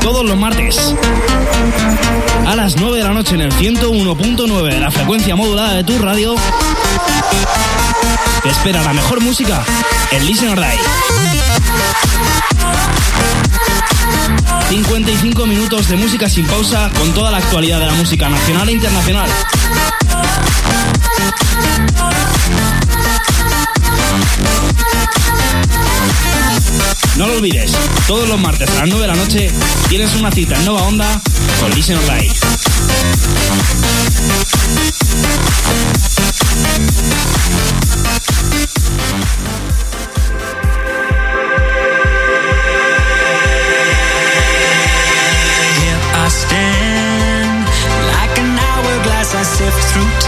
Todos los martes. A las 9 de la noche en el 101.9 de la frecuencia modulada de tu radio. Te espera la mejor música en Listen or Die. 55 minutos de música sin pausa con toda la actualidad de la música nacional e internacional. No lo olvides, todos los martes a las 9 de la noche tienes una cita en Nova Onda con Listen Die. Here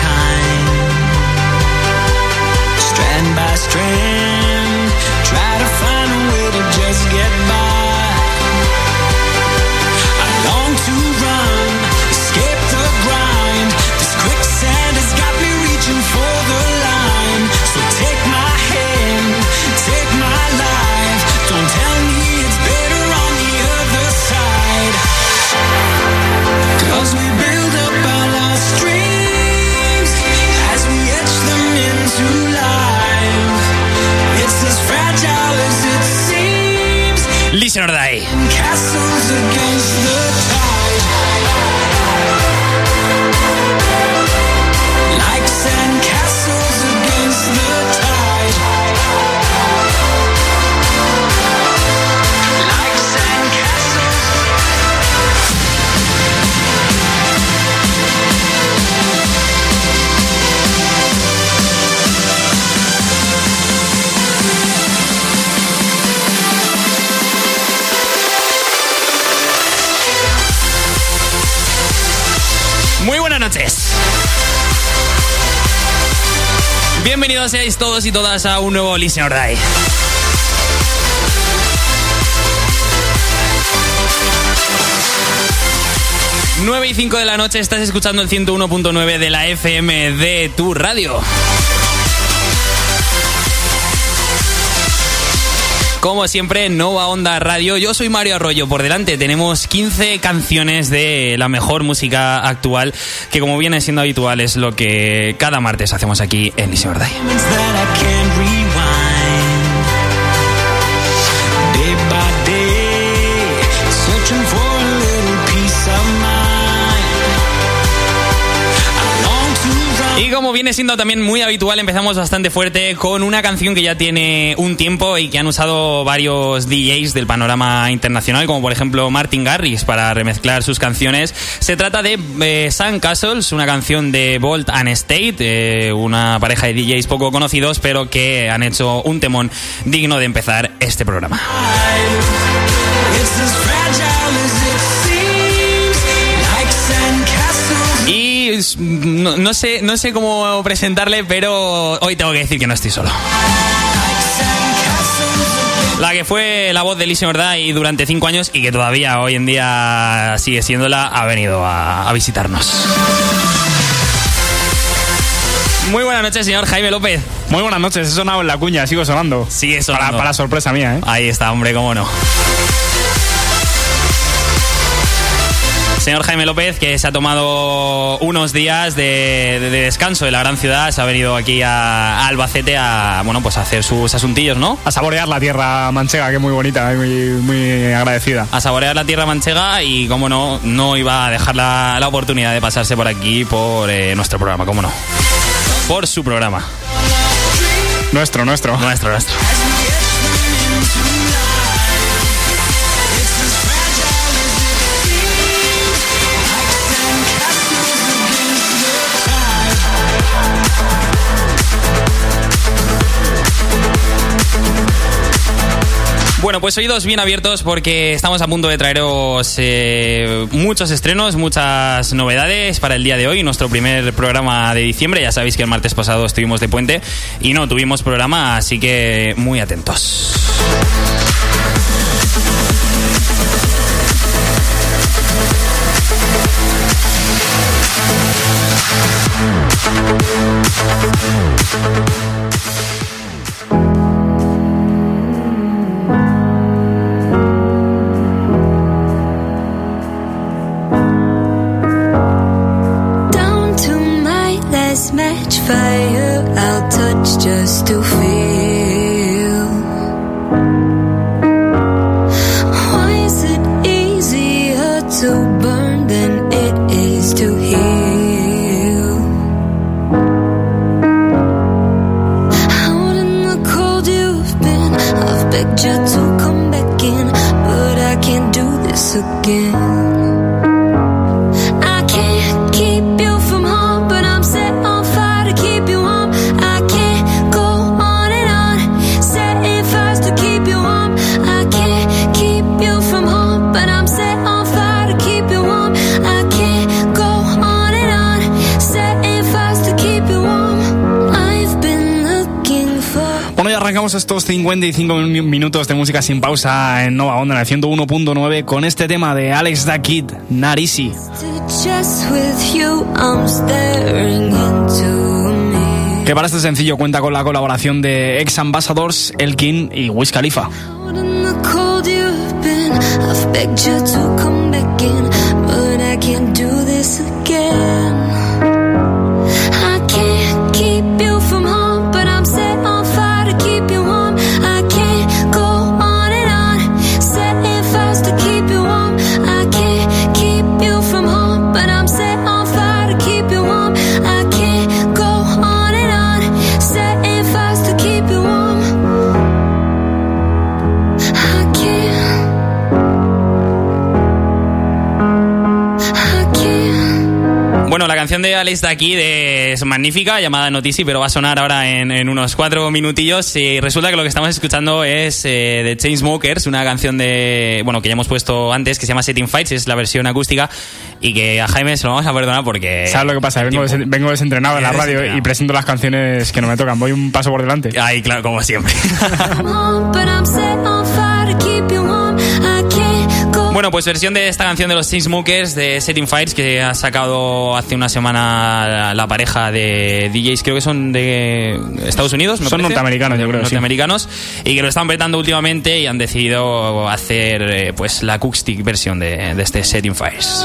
seáis todos y todas a un nuevo Listen or Die. Nueve y 5 de la noche estás escuchando el 101.9 de la FM de tu radio. Como siempre, Nova Onda Radio. Yo soy Mario Arroyo. Por delante tenemos 15 canciones de la mejor música actual, que como viene siendo habitual es lo que cada martes hacemos aquí en Listen or viene siendo también muy habitual, empezamos bastante fuerte con una canción que ya tiene un tiempo y que han usado varios DJs del panorama internacional, como por ejemplo Martin Garrix, para remezclar sus canciones. Se trata de eh, Sun Castles, una canción de Bolt and State, eh, una pareja de DJs poco conocidos, pero que han hecho un temón digno de empezar este programa. Es- no, no sé, no sé cómo presentarle, pero hoy tengo que decir que no estoy solo. La que fue la voz de Listen or Die durante cinco años y que todavía hoy en día sigue siéndola, ha venido a, a visitarnos. Muy buenas noches, señor Jaime López. Muy buenas noches, he sonado en la cuña, sigo sonando. Sigue sonando. Para, para sorpresa mía, ¿eh? Ahí está, hombre, cómo no. Señor Jaime López, que se ha tomado unos días de, de- de descanso en la gran ciudad, se ha venido aquí a, a Albacete a, bueno, pues a hacer sus asuntillos, ¿no? A saborear la tierra manchega, que es muy bonita y muy, muy agradecida. a saborear la tierra manchega y, como no, no iba a dejar la, la oportunidad de pasarse por aquí por eh, nuestro programa, cómo no. Por su programa. Nuestro, nuestro. Nuestro, nuestro. Pues oídos bien abiertos porque estamos a punto de traeros eh, muchos estrenos, muchas novedades para el día de hoy, nuestro primer programa de diciembre. Ya sabéis que el martes pasado estuvimos de puente y no tuvimos programa, así que muy atentos. catch fire. I'll touch just to feel. Arrancamos estos 55 mi- minutos de música sin pausa en Nova Onda en el 101.9 con este tema de Alex Da Kid, me. Que para este sencillo cuenta con la colaboración de ex ambassadors Elkin y Wiz Khalifa. I've begged you to come back in, but I can't do this again. Bueno, la canción de Alex de aquí es magnífica, llamada Notici, pero va a sonar ahora en, en unos cuatro minutillos. Y resulta que lo que estamos escuchando es eh, de Chainsmokers, una canción de, bueno, que ya hemos puesto antes, que se llama Setting Fights, es la versión acústica, y que a Jaime se lo vamos a perdonar porque... ¿Sabes lo que pasa? Vengo, des- vengo desentrenado en la radio desentrenado. y presento las canciones que no me tocan. Voy un paso por delante. Ay, claro, como siempre. Bueno, pues versión de esta canción de los Chainsmokers de Setting Fights que ha sacado hace una semana la, la pareja de DJs, creo que son de Estados Unidos. me Son parece. norteamericanos, yo creo, sí. Norteamericanos y que lo están petando últimamente y han decidido hacer eh, pues la acoustic versión de, de este Setting Fires.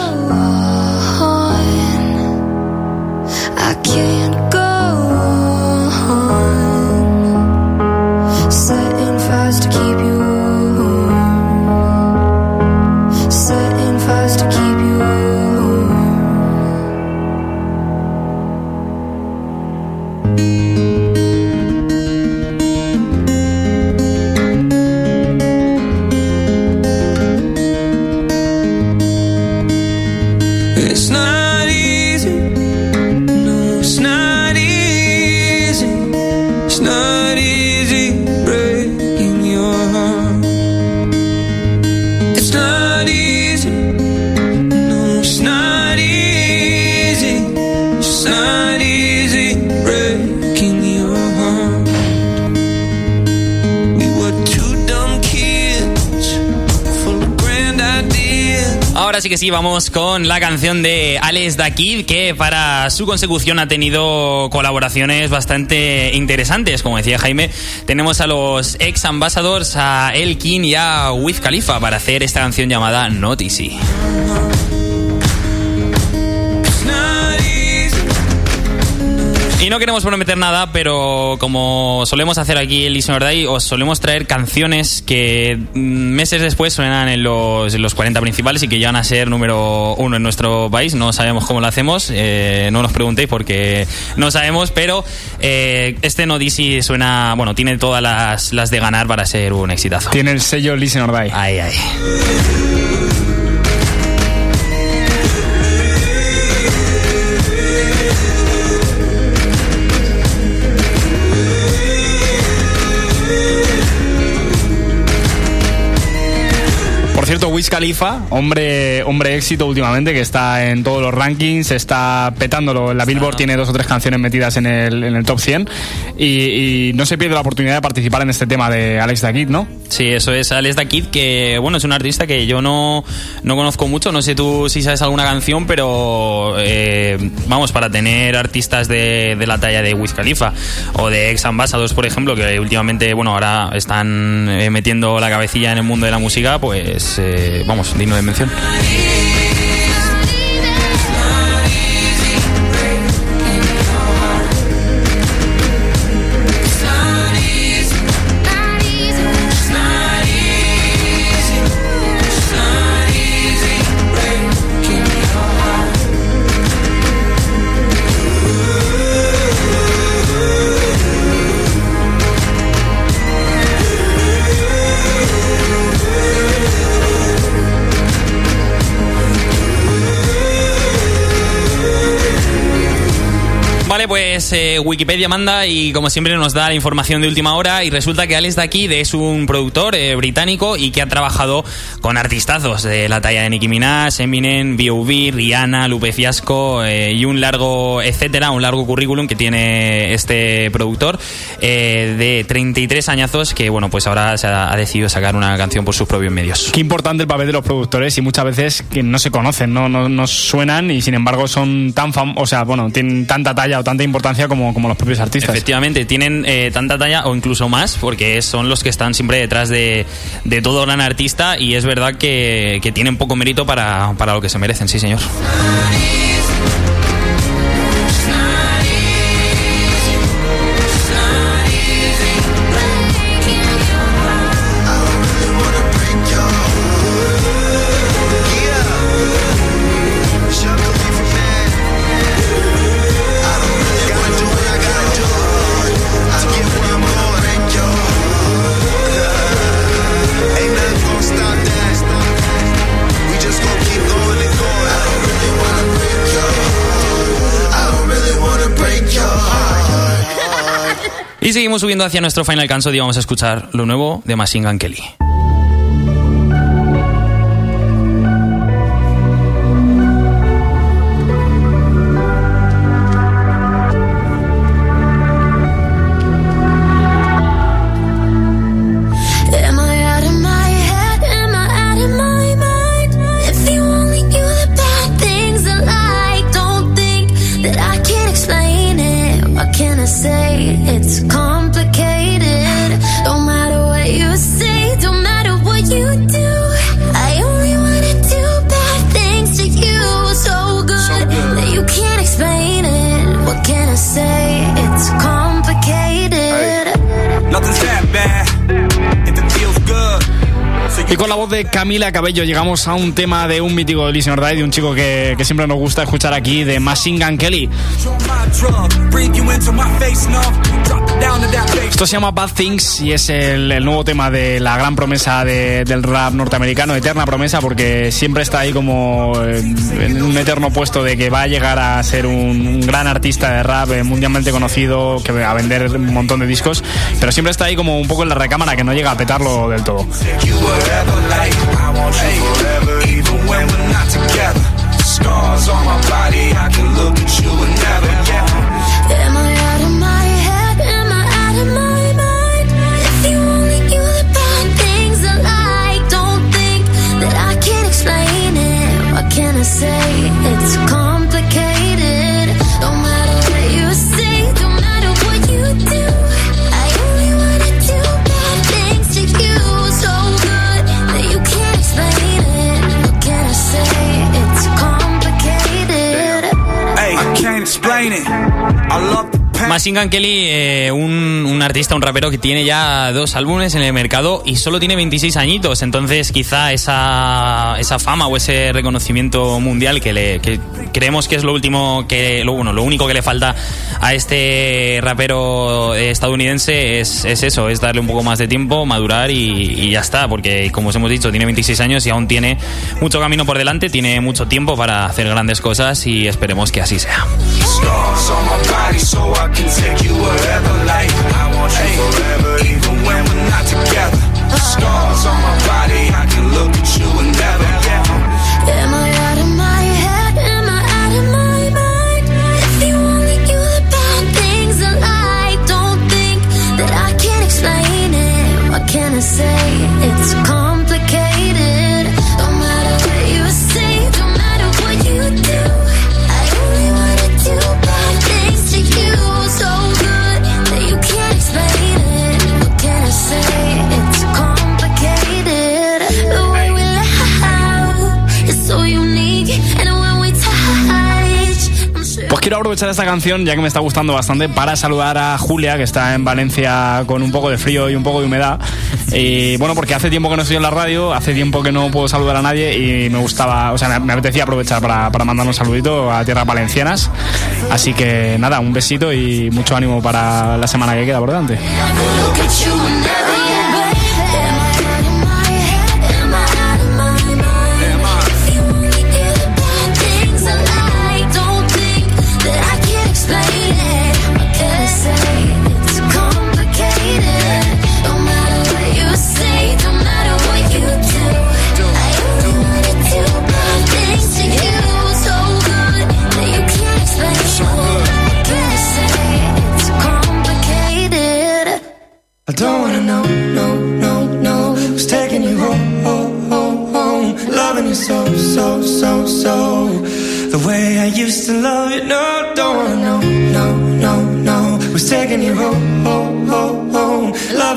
Que sí, vamos con la canción de Alex Da Kid, que para su consecución ha tenido colaboraciones bastante interesantes. Como decía Jaime, tenemos a los ex ambassadors, a Elkin y a Wiz Khalifa, para hacer esta canción llamada Not. Y no queremos prometer nada, pero como solemos hacer aquí en Listener Day, os solemos traer canciones que meses después suenan en los, en los 40 principales y que llegan a ser número uno en nuestro país. No sabemos cómo lo hacemos, eh, no nos preguntéis porque no sabemos, pero eh, este No Dizzy suena, bueno, tiene todas las, las de ganar para ser un exitazo. Tiene el sello Listen or Die. Ay, ay. Cierto, Wiz Khalifa, hombre, hombre éxito últimamente, que está en todos los rankings, está petándolo. La Billboard tiene dos o tres canciones metidas en el, en el top 100 y, y no se pierde la oportunidad de participar en este tema de Alex Da Kid, ¿no? Sí, eso es Alex Da Kid, que bueno, es un artista que yo no, no conozco mucho, no sé tú si sabes alguna canción, pero eh, vamos, para tener artistas de, de la talla de Wiz Khalifa o de Ex Ambassadors, por ejemplo, que últimamente, bueno, ahora están eh, metiendo la cabecilla en el mundo de la música, pues eh, vamos, digno de mención. Wikipedia manda y como siempre nos da la información de última hora y resulta que Alex Dakid es un productor eh, británico y que ha trabajado con artistazos de la talla de Nicki Minaj, Eminem, B.O.B., Rihanna, Lupe Fiasco eh, y un largo etcétera, un largo currículum que tiene este productor eh, de 33 añazos que bueno pues ahora ha, decidido sacar una canción por sus propios medios. Qué importante el papel de los productores y muchas veces que no se conocen, no, no, no suenan y sin embargo son tan fam o sea, bueno, tienen tanta talla o tanta importancia como, como los propios artistas. Efectivamente, tienen eh, tanta talla o incluso más, porque son los que están siempre detrás de, de todo gran artista y es verdad que, que tienen poco mérito para, para lo que se merecen, sí señor. Seguimos subiendo hacia nuestro final canso y vamos a escuchar lo nuevo de Machine Gun Kelly. Camila Cabello llegamos a un tema de un mítico de Listen de un chico que, que siempre nos gusta escuchar aquí, de Machine Gun Kelly. Esto se llama Bad Things y es el, el nuevo tema de la gran promesa de- del rap norteamericano, eterna promesa, porque siempre está ahí como en, en un eterno puesto de que va a llegar a ser un, un gran artista de rap eh, mundialmente conocido, que va a vender un montón de discos, pero siempre está ahí como un poco en la recámara que no llega a petarlo del todo. You whatever, like I want you forever, even when we're not together. Scars on my body, I can look Machine Kelly, eh, un, un artista, un rapero que tiene ya dos álbumes en el mercado y solo tiene 26 añitos, entonces quizá esa, esa fama o ese reconocimiento mundial que, le, que creemos que es lo último que, lo, bueno, lo único que le falta a este rapero estadounidense es, es eso, es darle un poco más de tiempo, madurar y, y ya está, porque como os hemos dicho, tiene 26 años y aún tiene mucho camino por delante, tiene mucho tiempo para hacer grandes cosas y esperemos que así sea. Scars on my body, so I can take you wherever, like I want you forever, even when we're not together. Uh-huh. Scars on my body, I can look at you and quiero aprovechar esta canción, ya que me está gustando bastante, para saludar a Julia, que está en Valencia con un poco de frío y un poco de humedad. Y bueno, porque hace tiempo que no estoy en la radio, hace tiempo que no puedo saludar a nadie y me gustaba, o sea, me, apetecía aprovechar para, para mandar un saludito a tierras valencianas. Así que nada, un besito y mucho ánimo para la semana que queda por delante.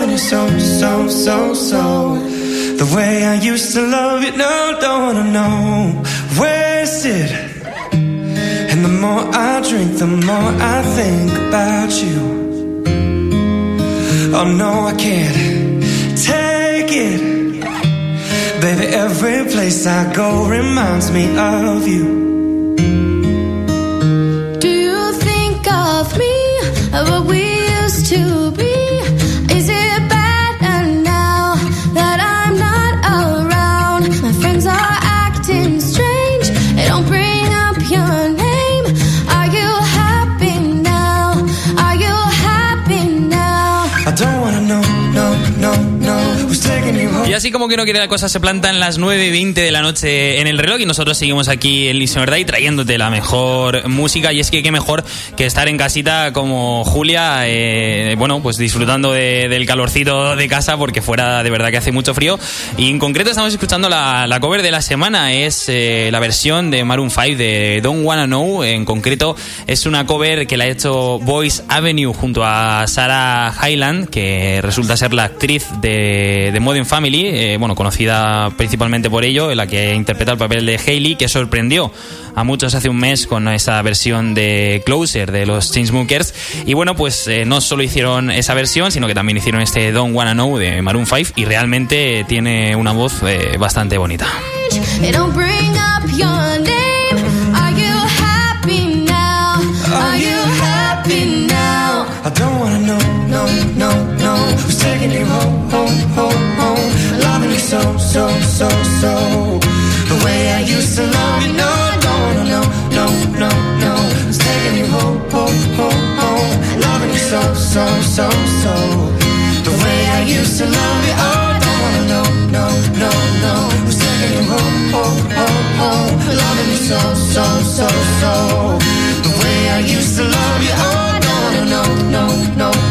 Loving you so, so, so, so. The way I used to love you, no, don't wanna know. Where's it? And the more I drink, the more I think about you. Oh no, I can't take it. Baby, every place I go reminds me of you. Do you think of me, of what we así como que no quiere la cosa, se plantan las 9 y 20 de la noche en el reloj y nosotros seguimos aquí en Listener Day trayéndote la mejor música. Y es que qué mejor que estar en casita como Julia, eh, bueno, pues disfrutando de- del calorcito de casa porque fuera de verdad que hace mucho frío. Y en concreto estamos escuchando la, la cover de la semana, es eh, la versión de Maroon 5 de Don't Wanna Know. En concreto es una cover que la ha hecho Boys Avenue junto a Sarah Hyland, que resulta ser la actriz de, de Modern Family, eh, bueno, conocida principalmente por ello, en la que interpreta el papel de Hailey, que sorprendió a muchos hace un mes con esa versión de Closer de los Chainsmokers. Y bueno, pues eh, no solo hicieron esa versión, sino que también hicieron este Don't Wanna Know de Maroon 5 y realmente tiene una voz eh, bastante bonita. I don't wanna know, no, no, no. Who's taking you home, so, so, so. The way I used to love you, no, wanna know, no, no, no. Who's taking you home, home, home, home? Loving you so, so, so, so. The way I used to love you, oh, know, no, no, no. Who's taking you home, home, home, home? Loving you so, so, so, so. The way I used to love you, oh, know, no, no, no.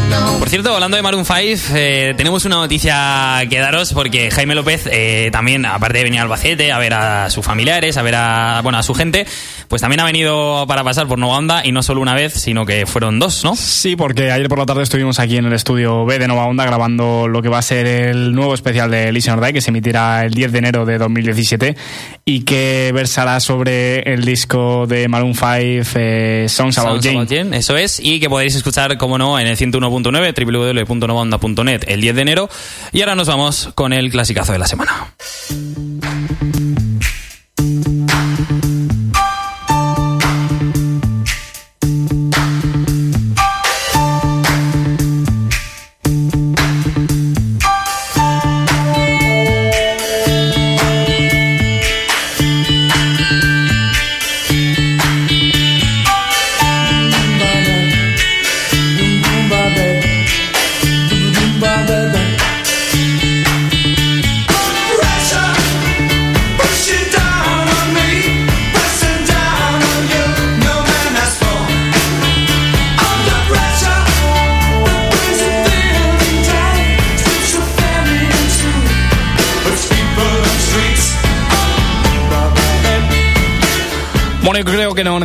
Cierto, hablando de Maroon 5, eh, tenemos una noticia que daros porque Jaime López eh, también, aparte de venir a Albacete a ver a sus familiares, a ver a, bueno, a su gente, pues también ha venido para pasar por Nova Onda y no solo una vez, sino que fueron dos, ¿no? Sí, porque ayer por la tarde estuvimos aquí en el estudio B de Nova Onda grabando lo que va a ser el nuevo especial de Listener Day que se emitirá el 10 de enero de 2017 y que versará sobre el disco de Maroon 5 eh, Songs About Sounds Jane. About Jane, Eso es, y que podréis escuchar, como no, en el 101.9, www.novaonda.net el 10 de enero. Y ahora nos vamos con el clasicazo de la semana.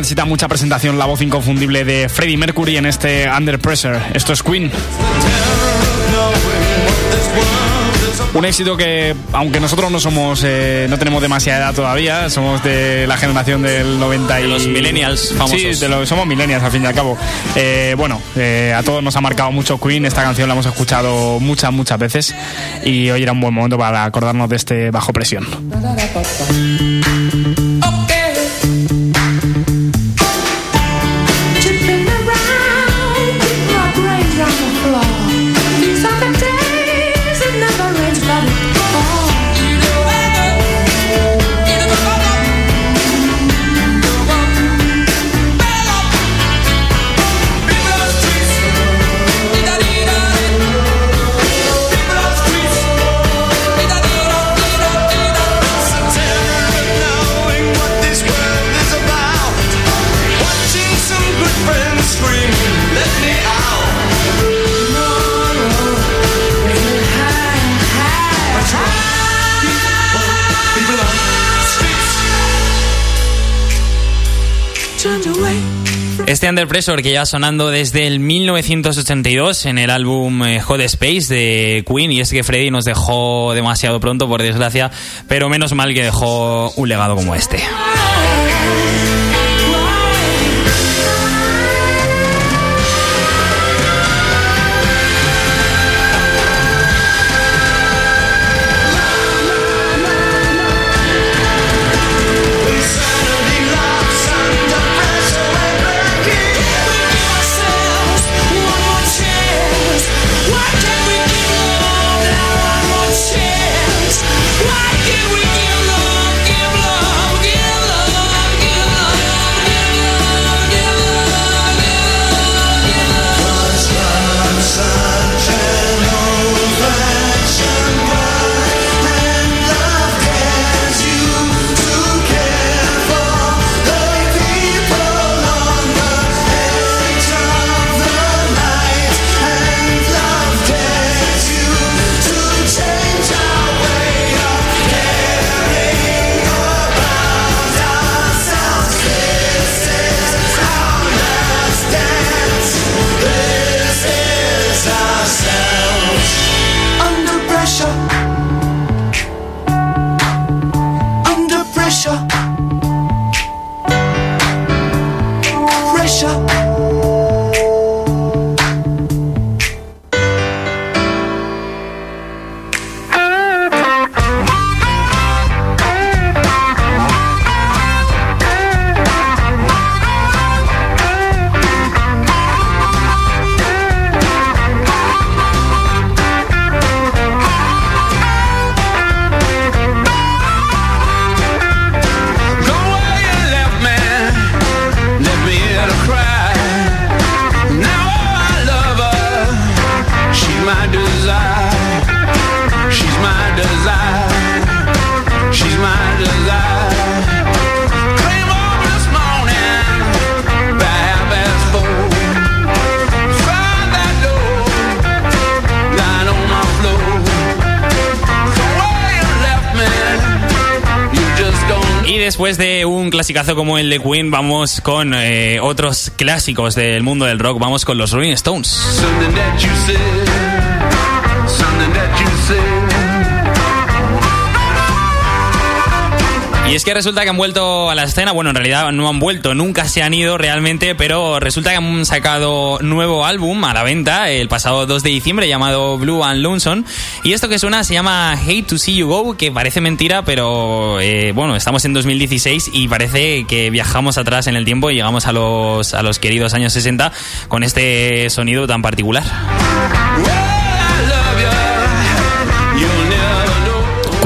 Necesita mucha presentación la voz inconfundible de Freddie Mercury en este Under Pressure. Esto es Queen. Un éxito que, aunque nosotros no somos, eh, no tenemos demasiada edad todavía, somos de la generación del 90 y... De los millennials famosos. Sí, de los, somos millennials al fin y al cabo. Eh, bueno, eh, a todos nos ha marcado mucho Queen, esta canción la hemos escuchado muchas, muchas veces y hoy era un buen momento para acordarnos de este bajo presión. Este Under Pressure que ya sonando desde el 1982 en el álbum eh, Hot Space de Queen y es que Freddy nos dejó demasiado pronto por desgracia, pero menos mal que dejó un legado como este. Clasicazo como el de Queen, vamos con eh, otros clásicos del mundo del rock. Vamos con los Rolling Stones. Es que resulta que han vuelto a la escena, bueno, en realidad no han vuelto, nunca se han ido realmente, pero resulta que han sacado nuevo álbum a la venta el pasado 2 de diciembre llamado Blue and Lonesome. Y esto que suena se llama Hate to See You Go, que parece mentira, pero eh, bueno, estamos en 2016 y parece que viajamos atrás en el tiempo y llegamos a los, a los queridos años 60 con este sonido tan particular.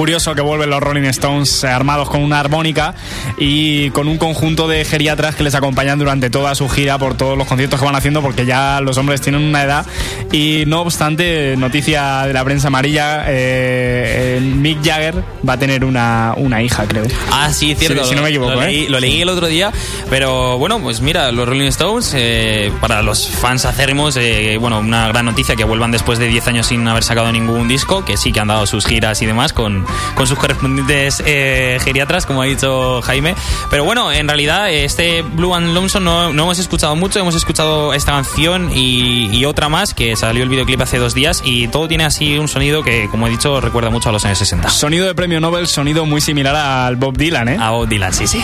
Curioso que vuelven los Rolling Stones eh, armados con una armónica y con un conjunto de geriatras que les acompañan durante toda su gira por todos los conciertos que van haciendo porque ya los hombres tienen una edad y no obstante, noticia de la prensa amarilla, eh, eh, Mick Jagger va a tener una, una hija, creo. Ah, sí, cierto. Si- si no me equivoco, lo, ¿eh? leí, lo leí el otro día, pero bueno, pues mira, los Rolling Stones, eh, para los fans acérrimos, bueno, una gran noticia que vuelvan después de 10 años sin haber sacado ningún disco, que sí que han dado sus giras y demás con, con sus correspondientes eh, geriatras, como ha dicho Jaime. Pero bueno, en realidad, este Blue and Lonesome no, no hemos escuchado mucho, hemos escuchado esta canción y, y otra más, que salió el videoclip hace dos días, y todo tiene así un sonido que, como he dicho, recuerda mucho a los años 60. Sonido de premio Nobel, sonido muy similar al Bob Dylan, ¿eh? A Bob Dylan, sí, sí.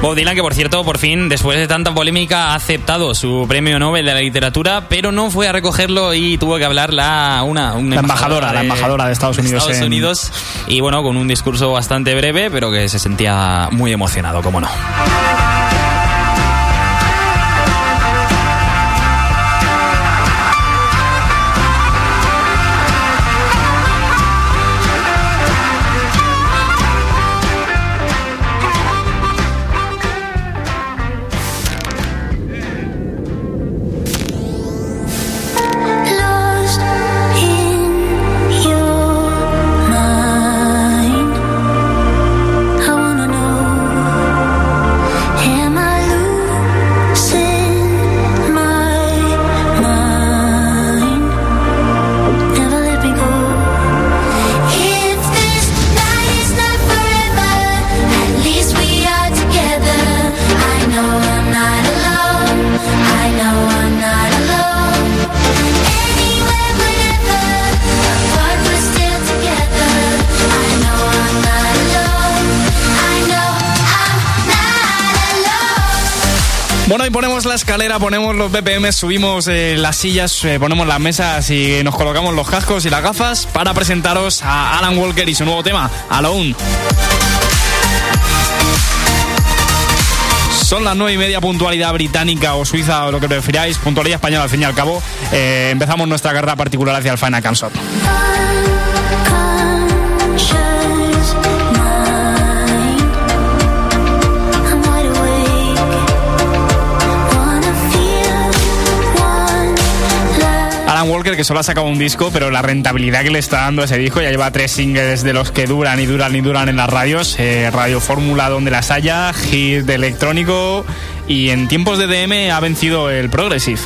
Bob Dylan, que por cierto, por fin, después de tanta polémica, ha aceptado su premio Nobel de la literatura, pero no fue a recogerlo y tuvo que hablar la, una, una La embajadora, la embajadora de Estados Unidos Estados en- Unidos, y bueno, con un discurso bastante breve, pero que se sentía muy emocionado, como no. Escalera, ponemos los BPM, subimos eh, las sillas, eh, ponemos las mesas y nos colocamos los cascos y las gafas para presentaros a Alan Walker y su nuevo tema, Alone. Son las nueve y media, puntualidad británica o suiza o lo que prefiráis, puntualidad española al fin y al cabo. Eh, empezamos nuestra carrera particular hacia el Final Countdown. Walker, que solo ha sacado un disco, pero la rentabilidad que le está dando ese disco, ya lleva tres singles de los que duran y duran y duran en las radios. eh, Radio Fórmula donde las haya, hit de electrónico y en tiempos de DM ha vencido el Progressive.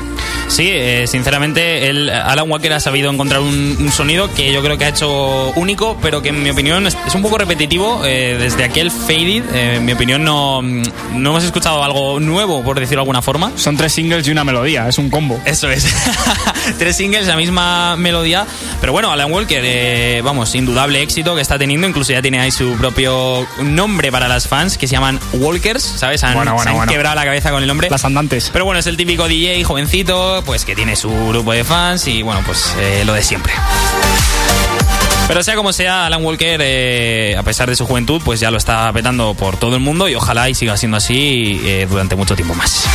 Sí, eh, sinceramente, el Alan Walker ha sabido encontrar un, un sonido que yo creo que ha hecho único, pero que en mi opinión es, es un poco repetitivo. eh, desde aquel Faded, eh, en mi opinión, no, no hemos escuchado algo nuevo, por decirlo de alguna forma. Son tres singles y una melodía, es un combo. Eso es. Tres singles, la misma melodía. Pero bueno, Alan Walker, vamos, indudable éxito que está teniendo. Incluso ya tiene ahí su propio nombre para las fans que se llaman Walkers, ¿sabes? Han, Bueno, bueno, se han bueno. quebrado la cabeza con el nombre. Las andantes. Pero bueno, es el típico DJ jovencito, pues que tiene su grupo de fans y bueno, pues eh, lo de siempre. Pero sea como sea, Alan Walker, eh, a pesar de su juventud, pues ya lo está petando por todo el mundo y ojalá y siga siendo así eh, durante mucho tiempo más.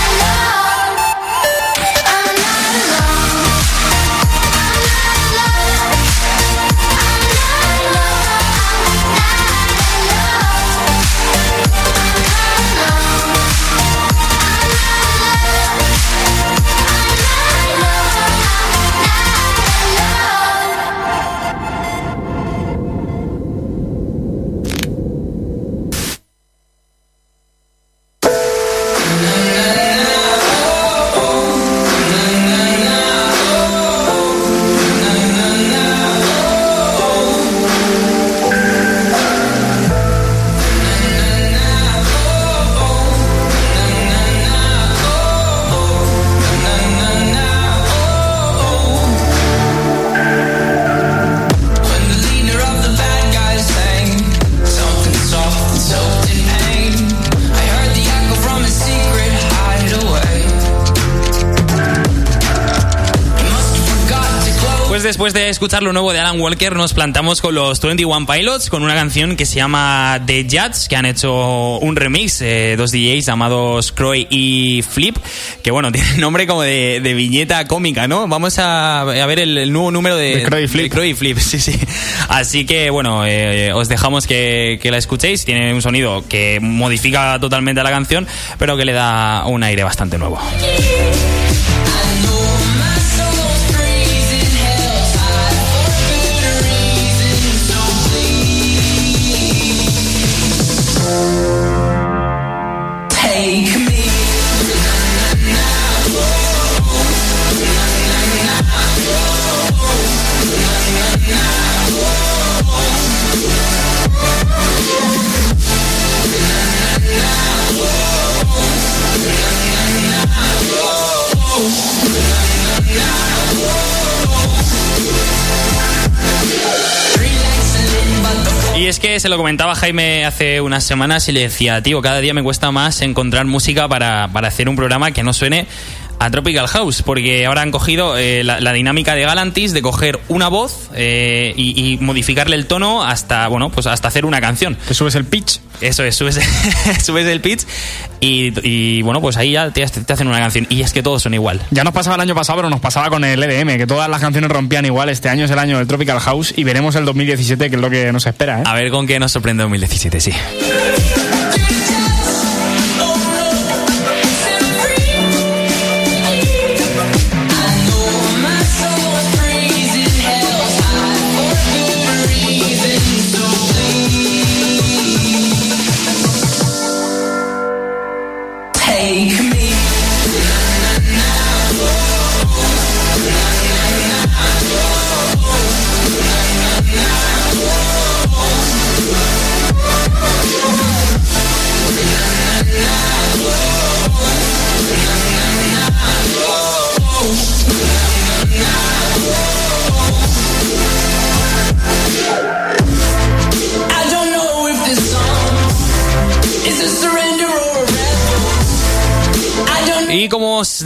Después de escuchar lo nuevo de Alan Walker, nos plantamos con los 21 Pilots con una canción que se llama The Judge, que han hecho un remix, eh, dos DJs llamados Croy y Flip, que bueno, tiene nombre como de, de viñeta cómica, ¿no? Vamos a, a ver el, el nuevo número de, De Croy y Flip. de Croy y Flip, sí, sí. Así que bueno, eh, os dejamos que, que la escuchéis. Tiene un sonido que modifica totalmente a la canción, pero que le da un aire bastante nuevo. Es que se lo comentaba Jaime hace unas semanas y le decía, tío, cada día me cuesta más encontrar música para, para hacer un programa que no suene a Tropical House, porque ahora han cogido eh, la, la dinámica de Galantis de coger una voz eh, y, y modificarle el tono hasta, bueno, pues hasta hacer una canción. Te subes el pitch. Eso es, subes, subes el pitch y, y, bueno, pues ahí ya te, te hacen una canción. Y es que todos son igual. Ya nos pasaba el año pasado, pero nos pasaba con el EDM, que todas las canciones rompían igual. Este año es el año del Tropical House y veremos el 2017, que es lo que nos espera, ¿eh? A ver con qué nos sorprende 2017, sí.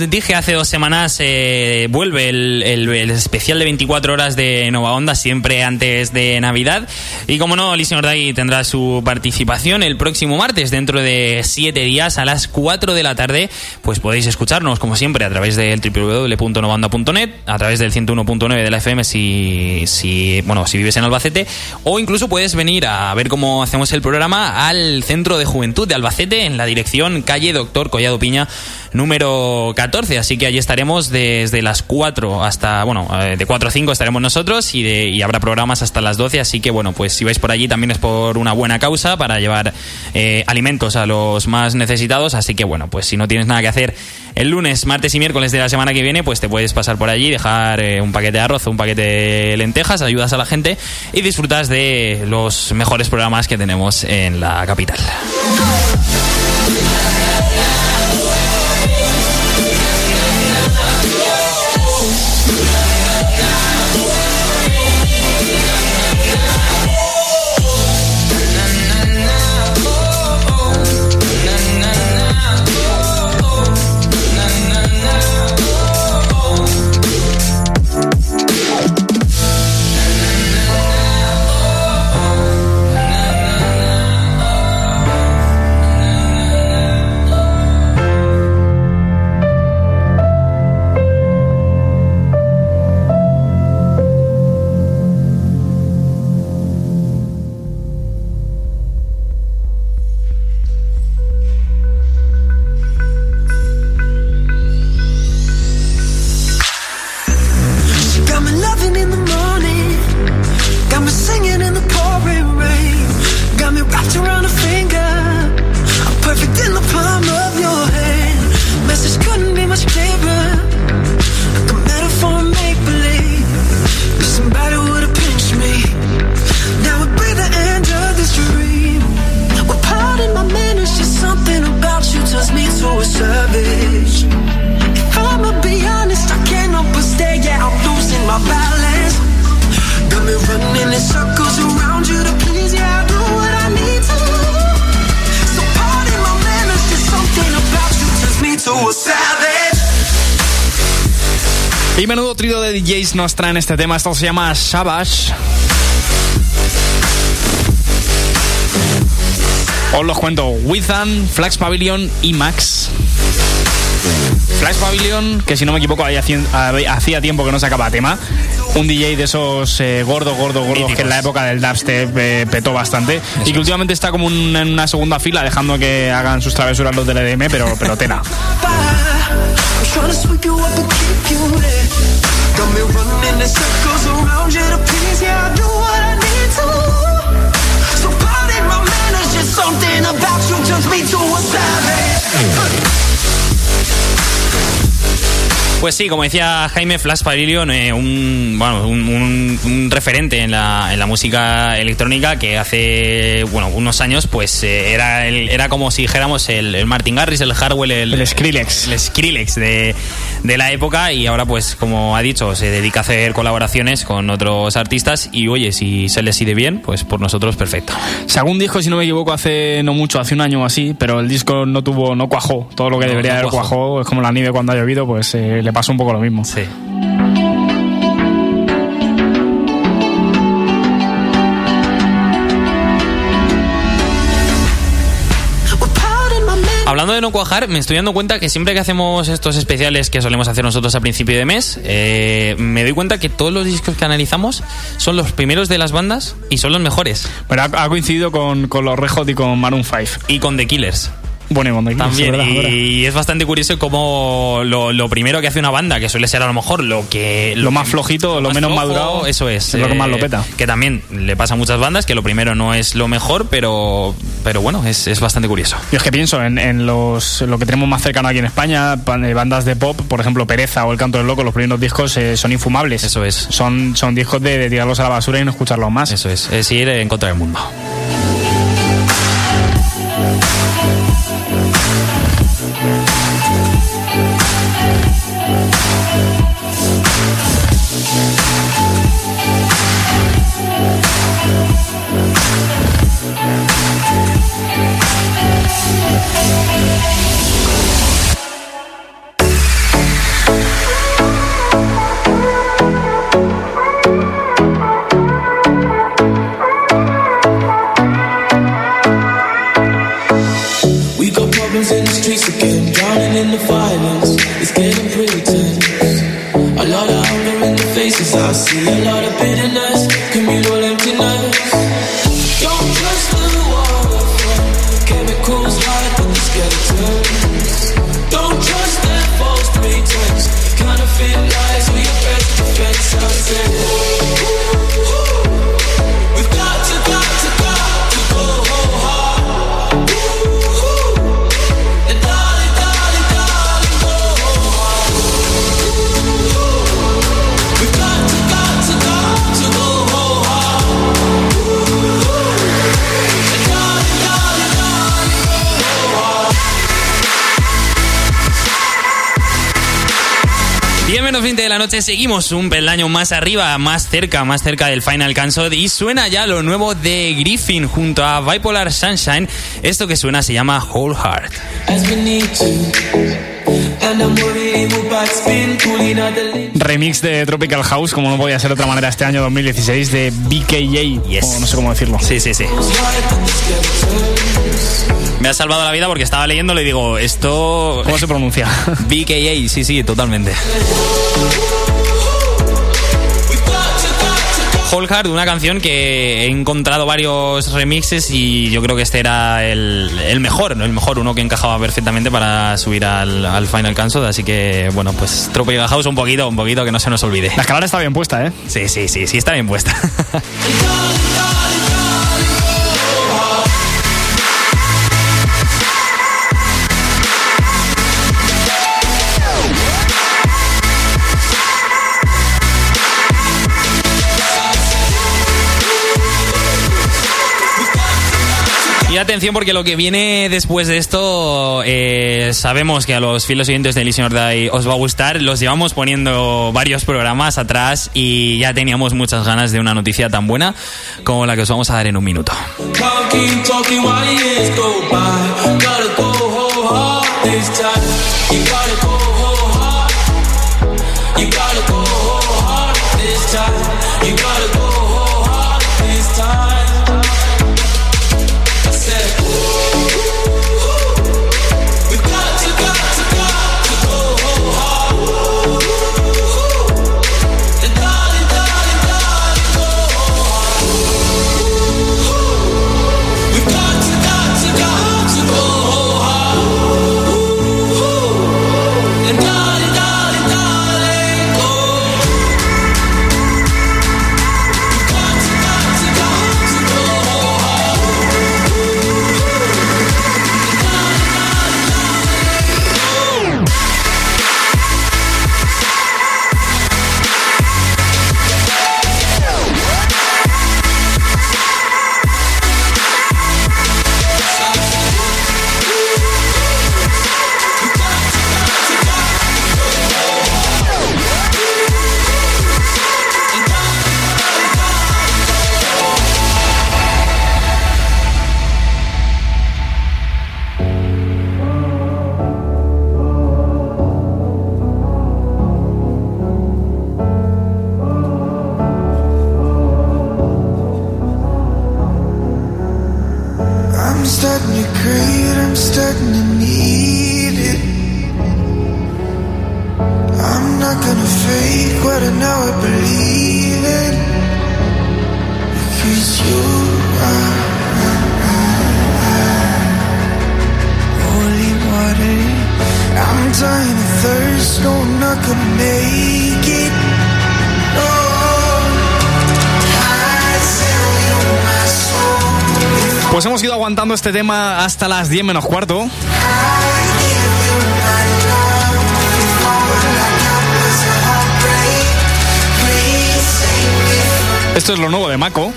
Dije hace dos semanas, eh, vuelve el, el- especial de 24 horas de Nova Onda, siempre antes de Navidad. Y como no, Listen or Die tendrá su participación el próximo martes, dentro de 7 días, a las 4 de la tarde. Pues podéis escucharnos, como siempre, a través del www.novaonda.net, a través del 101.9 de la FM si, si, bueno, si vives en Albacete, o incluso puedes venir a ver cómo hacemos el programa al Centro de Juventud de Albacete, en la dirección calle Doctor Collado Piña, número 14. Así que allí estaremos desde las 4 hasta, bueno, eh, de 4 a 5 estaremos nosotros y, habrá programas hasta las 12. Así que, bueno, pues si vais por allí también es por una buena causa para llevar eh, alimentos a los más necesitados. Así que, bueno, pues si no tienes nada que hacer el lunes, martes y miércoles de la semana que viene, pues te puedes pasar por allí, dejar eh, un paquete de arroz, un paquete de lentejas, ayudas a la gente y disfrutas de los mejores programas que tenemos en la capital. Traen este tema. Esto se llama Shabash. Os los cuento. Withan, Flax Pavilion y Max. Flash Pavilion, que si no me equivoco hacía, tiempo que no sacaba tema. Un DJ de esos eh, gordos, gordos, gordos que en la época del dubstep eh, petó bastante. y que últimamente está como un- en una segunda fila dejando que hagan sus travesuras los del EDM, pero, pero tela. Got me running in circles around you to please. Yeah, I do what I need to. So pardon my manners, just something about you turns me to a savage. Pues sí, como decía Jaime, Flash Pavilion, eh, un, bueno, un, un- un referente en la, en la música electrónica que hace bueno, unos años pues eh, era, el- era como si dijéramos el, el Martin Garrix, el Hardwell, el, El Skrillex. el Skrillex de, de la época y ahora pues como ha dicho se dedica a hacer colaboraciones con otros artistas y oye, si se le sigue bien, pues por nosotros perfecto. Un disco, si no me equivoco, hace no mucho, hace un año o así, pero el disco no tuvo, no cuajó. Todo lo que No, debería no haber cuajó. cuajó. Es como la nieve cuando ha llovido, pues eh, le pasa un poco lo mismo. Sí. Hablando de no cuajar, me estoy dando cuenta que siempre que hacemos estos especiales que solemos hacer nosotros a principio de mes, eh, me doy cuenta que todos los discos que analizamos son los primeros de las bandas y son los mejores. Pero ha, ha coincidido con, con los Red Hot y con Maroon 5. Y con The Killers. Bueno, y También, y es bastante curioso como lo, lo primero que hace una banda, que suele ser a lo mejor lo que... Lo más flojito, lo más menos flojo, madurado, Eso es. es lo que eh, más lo peta. Que también le pasa a muchas bandas, que lo primero no es lo mejor, pero, pero bueno, es, es bastante curioso. Yo es que pienso en, en los, lo que tenemos más cercano aquí en España, eh, bandas de pop, por ejemplo Pereza o El Canto del Loco, los primeros discos eh, son infumables. Eso es. Son, son discos de, de tirarlos a la basura y no escucharlos más. Eso es, es ir en contra del mundo. 20 de la noche, seguimos un peldaño más arriba, más cerca, más cerca del Final Cansod y suena ya lo nuevo de Griffin junto a Bipolar Sunshine. Esto que suena se llama Whole Heart. Remix de Tropical House, como no podía ser de otra manera este año 2016, de BKJ. Yes. O no sé cómo decirlo. Sí, sí, sí. Me ha salvado la vida porque estaba leyendo y digo, esto... ¿Cómo se pronuncia? BKA, sí, sí, totalmente. Whole Heart, una canción que he encontrado varios remixes y yo creo que este era el, el mejor, ¿no? el mejor, uno que encajaba perfectamente para subir al, al Final Cansod, así que bueno, pues Tropical House un poquito, un poquito que no se nos olvide. La escalera está bien puesta, ¿eh? Sí, sí, sí, sí, está bien puesta. atención porque lo que viene después de esto, eh, sabemos que a los fieles oyentes de Listen or Die os va a gustar. Los llevamos poniendo varios programas atrás y ya teníamos muchas ganas de una noticia tan buena como la que os vamos a dar en un minuto. Este tema hasta las 10 menos cuarto. Esto es lo nuevo de Mako.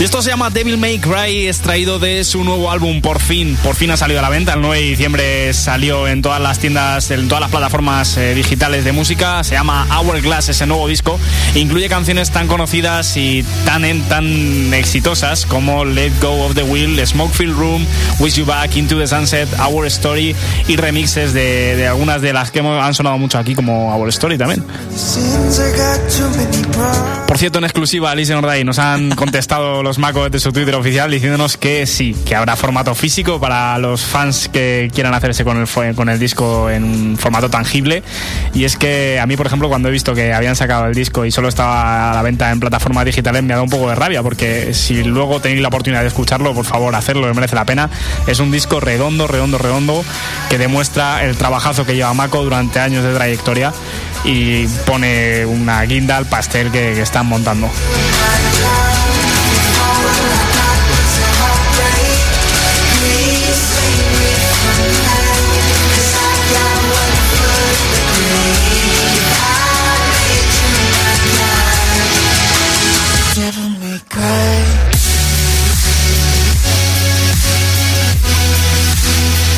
Y esto se llama Devil May Cry, extraído de su nuevo álbum, por fin. Por fin ha salido a la venta. El 9 de diciembre salió en todas las tiendas, en todas las plataformas eh, digitales de música. Se llama Hourglass, ese nuevo disco. Incluye canciones tan conocidas y tan, en- tan exitosas como Let Go of the Wheel, Smokefield Room, Wish You Back, Into the Sunset, Our Story y remixes de, de algunas de las que hemos- han sonado mucho aquí, como Our Story también. Por cierto, en exclusiva, Listen or Die, nos han contestado los Mako de su Twitter oficial diciéndonos que sí, que habrá formato físico para los fans que quieran hacerse con el, con el disco en un formato tangible. Y es que a mí, por ejemplo, cuando he visto que habían sacado el disco y solo estaba a la venta en plataformas digitales, me ha dado un poco de rabia, porque si luego tenéis la oportunidad de escucharlo, por favor, hacerlo, me merece la pena. Es un disco redondo, redondo, redondo, que demuestra el trabajazo que lleva Mako durante años de trayectoria y pone una guinda al pastel que, que están montando.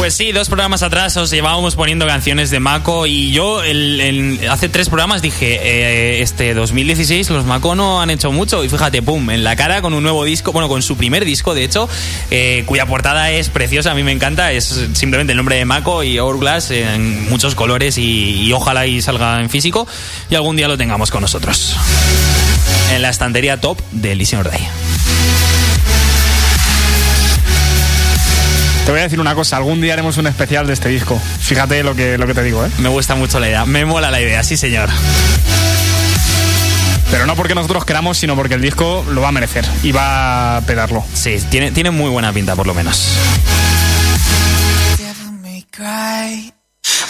Pues sí, dos programas atrás os llevábamos poniendo canciones de Mako y yo el- el- hace tres programas dije, eh, este 2016 los Mako no han hecho mucho y fíjate, pum, en la cara con un nuevo disco, bueno, con su primer disco de hecho, eh, cuya portada es preciosa, a mí me encanta, es simplemente el nombre de Mako y Hourglass en muchos colores y, y ojalá y salga en físico y algún día lo tengamos con nosotros. En la estantería top de Elysian Day. Te voy a decir una cosa, algún día haremos un especial de este disco. Fíjate lo que, lo que te digo, ¿eh? Me gusta mucho la idea, me mola la idea, sí señor. Pero no porque nosotros queramos, sino porque el disco lo va a merecer y va a pedarlo. Sí, tiene, tiene muy buena pinta por lo menos.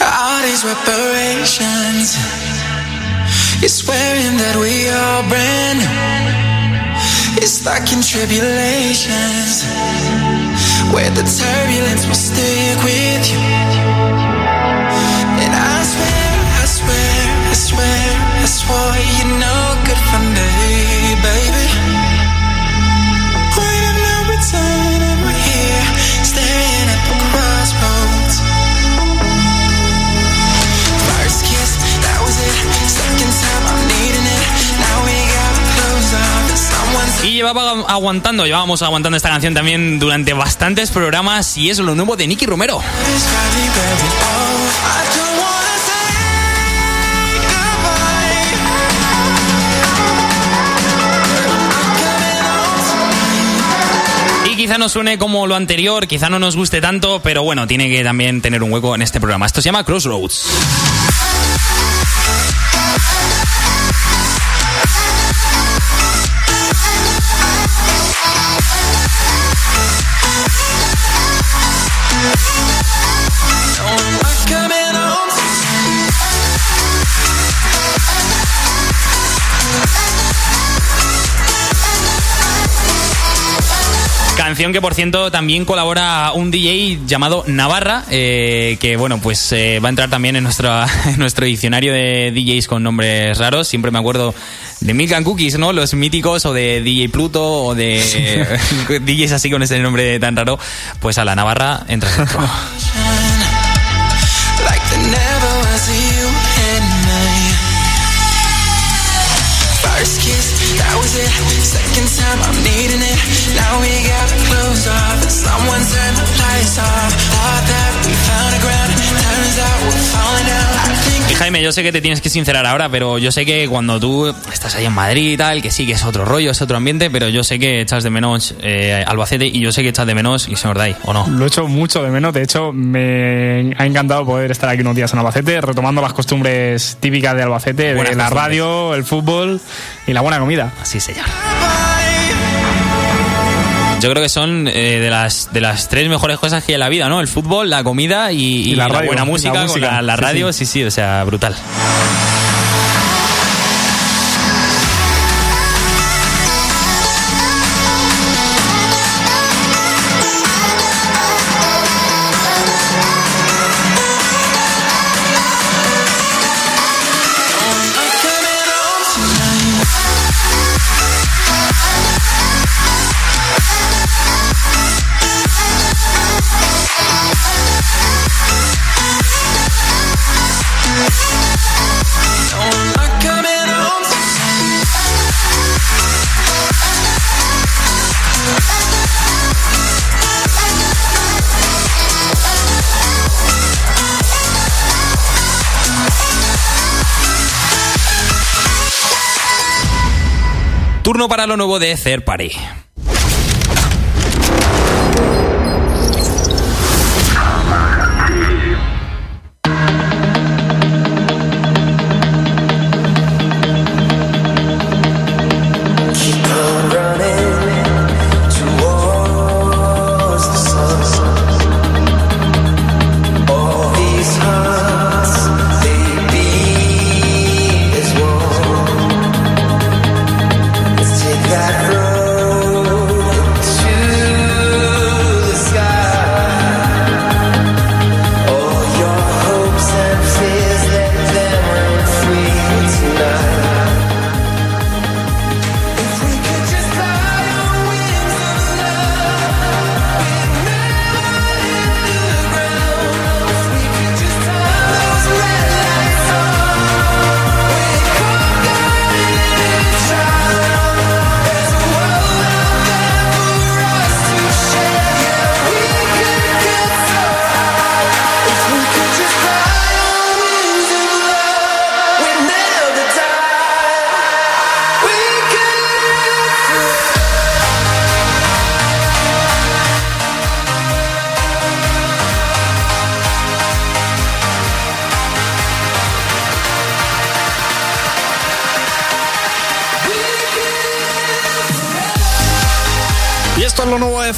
All these reparations. You're swearing that we all brand new. It's stuck in tribulations. Where the turbulence will stick with you. And I swear, I swear, I swear, I swore you're no good for me, Y llevaba aguantando, llevábamos aguantando esta canción también durante bastantes programas y es lo nuevo de Nicky Romero. Y quizá no suene como lo anterior, quizá no nos guste tanto, pero bueno, tiene que también tener un hueco en este programa. Esto se llama Crossroads. Canción que por cierto también colabora un DJ llamado Navarra, eh, que bueno, pues eh, va a entrar también en nuestro, en nuestro diccionario de DJs con nombres raros. Siempre me acuerdo de Milk and Cookies, ¿no? Los míticos, o de DJ Pluto, o de DJs así con ese nombre tan raro. Pues a la Navarra entra dentro. Got clothes off. and Someone turned the lights off. Thought that we found a ground. Turns out we're falling down. I think Y Jaime, yo sé que te tienes que sincerar ahora, pero yo sé que cuando tú estás ahí en Madrid y tal, que sí que es otro rollo, es otro ambiente, pero yo sé que echas de menos eh, Albacete y yo sé que echas de menos y Day, ¿o no? Lo he hecho mucho de menos, de hecho me ha encantado poder estar aquí unos días en Albacete, retomando las costumbres típicas de Albacete, Buenas de la costumbres. radio, el fútbol y la buena comida. Sí, señor. Yo creo que son eh, de las de las tres mejores cosas que hay en la vida, ¿no? El fútbol, la comida y, y Y la la, radio, buena la música, con música. la, la Sí, radio, sí. sí, sí, o sea, brutal. Para lo nuevo de Third Party.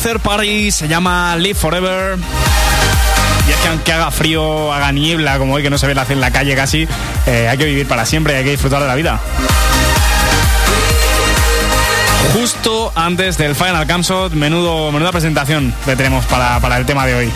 Third Party, se llama Live Forever. Y es que aunque haga frío, haga niebla, como hoy que no se ve la en la calle casi, eh, hay que vivir para siempre, hay que disfrutar de la vida. Justo antes del Final Campshot, menudo, menuda presentación que tenemos para, para el tema de hoy.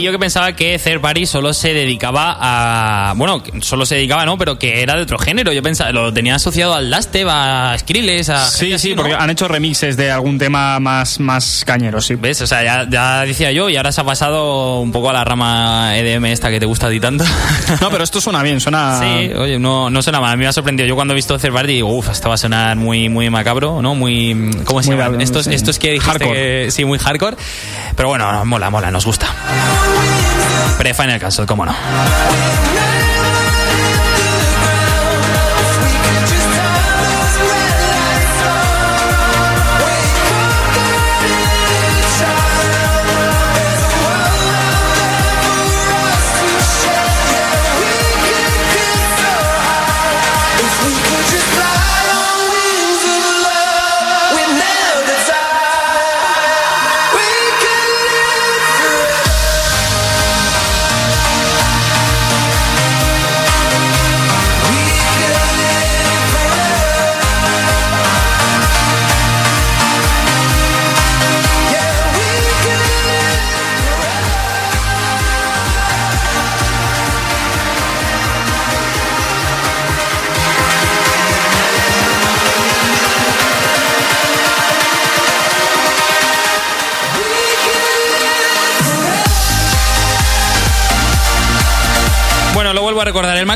Y yo que pensaba que Third Party solo se dedicaba a. Bueno, solo se dedicaba, ¿no? Pero que era de otro género. Yo pensaba, lo tenía asociado al Dastep, a Skrillex, a. Sí, sí, ¿no? porque han hecho remixes de algún tema más, más cañero, sí. ¿Ves? O sea, ya, ya decía yo, y ahora se ha pasado un poco a la rama EDM esta que te gusta a ti tanto. No, pero esto suena bien, suena... Sí, oye, no, no suena mal. A mí me ha sorprendido. Yo cuando he visto Third Party digo, uff, esto va a sonar muy, muy macabro, ¿no? Muy. ¿Cómo se Muy llama? Estos, sí. estos que dijiste Hardcore. que- sí, muy hardcore. Pero bueno, no, mola, mola, nos gusta. Pre-Final Cancel, cómo no.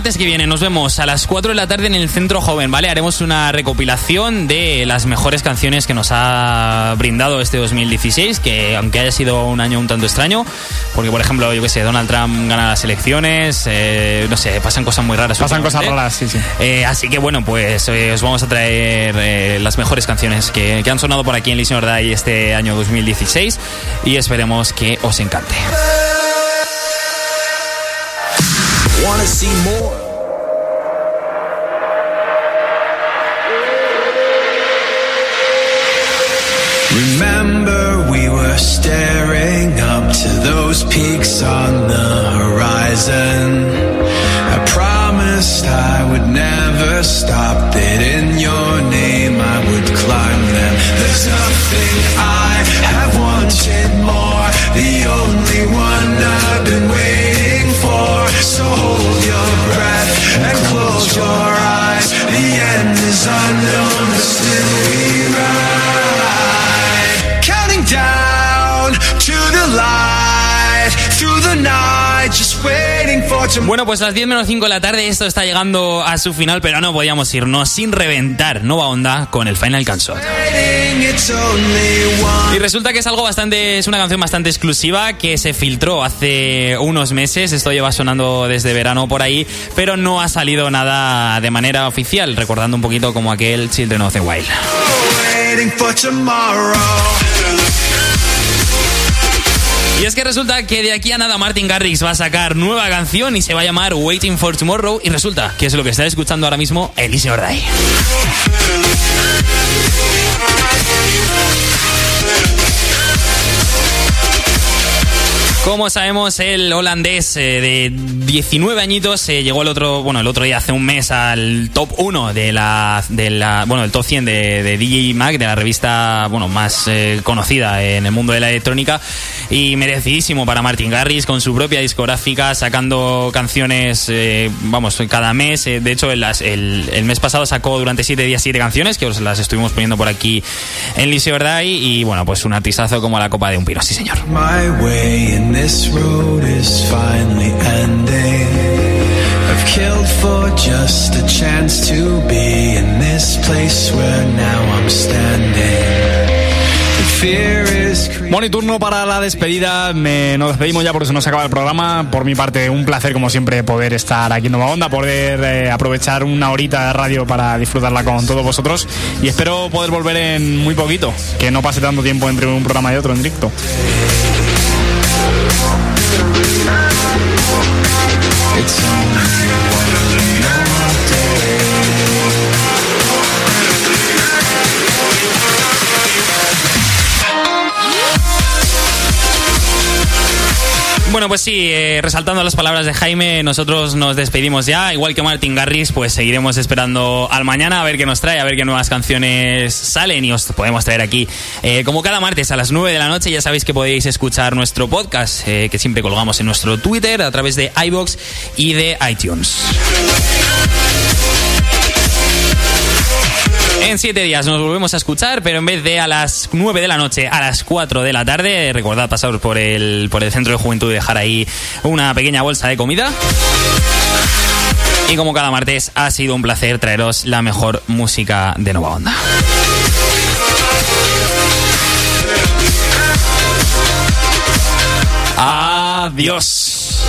Martes que viene nos vemos a las 4 de la tarde en el Centro Joven, ¿vale? Haremos una recopilación de las mejores canciones que nos ha brindado este 2016, que aunque haya sido un año un tanto extraño, porque por ejemplo, yo qué sé, Donald Trump gana las elecciones, eh, no sé, pasan cosas muy raras. Pasan cosas raras, sí, sí. Eh, así que bueno, pues eh, os vamos a traer eh, las mejores canciones que, que han sonado por aquí en Listen or Die este año 2016 y esperemos que os encante. Wanna see more? Remember, we were staring up to those peaks on the horizon. I promised I would never stop, that in your name I would climb them. There's nothing Bueno, pues a las 10 menos 5 de la tarde esto está llegando a su final, pero no podíamos irnos sin reventar Nova Onda con el Final one. Y resulta que es algo bastante, es una canción bastante exclusiva que se filtró hace unos meses. Esto lleva sonando desde verano por ahí, pero no ha salido nada de manera oficial, recordando un poquito como aquel Children of the Wild. Y es que resulta que de aquí a nada Martin Garrix va a sacar nueva canción y se va a llamar Waiting for Tomorrow. Y resulta que es lo que está escuchando ahora mismo Elise Ordai. Como sabemos, el holandés eh, de 19 añitos eh, llegó el otro, bueno, el otro día hace un mes al top 1 de la, bueno, el top 100 de, DJ Mag, de la revista, bueno, más eh, conocida en el mundo de la electrónica y merecidísimo para Martin Garrix con su propia discográfica, sacando canciones, eh, vamos, cada mes. eh, de hecho, el, el, el mes pasado sacó durante 7 días 7 canciones que os las estuvimos poniendo por aquí en Lise Ordai y bueno, pues un artistazo como la copa de un pino, sí señor. This road is finally ending. I've killed for just a chance to be in this place where now I'm standing. Bueno, y turno para la despedida. Me- nos despedimos ya porque se nos acaba el programa. Por mi parte, un placer, como siempre, poder estar aquí en Nueva Onda, poder eh, aprovechar una horita de radio para disfrutarla con todos vosotros. Y espero poder volver en muy poquito, que no pase tanto tiempo entre un programa y otro en directo. It's Bueno, pues sí, eh, resaltando las palabras de Jaime, nosotros nos despedimos ya. Igual que Martin Garris, pues seguiremos esperando al mañana a ver qué nos trae, a ver qué nuevas canciones salen y os podemos traer aquí. Eh, como cada martes a las 9 de la noche, ya sabéis que podéis escuchar nuestro podcast, eh, que siempre colgamos en nuestro Twitter, a través de iBox y de iTunes. En siete días nos volvemos a escuchar, pero en vez de a las 9 de la noche, a las 4 de la tarde, recordad pasaros por el, por el centro de juventud y dejar ahí una pequeña bolsa de comida. Y como cada martes, ha sido un placer traeros la mejor música de Nova Onda. Adiós.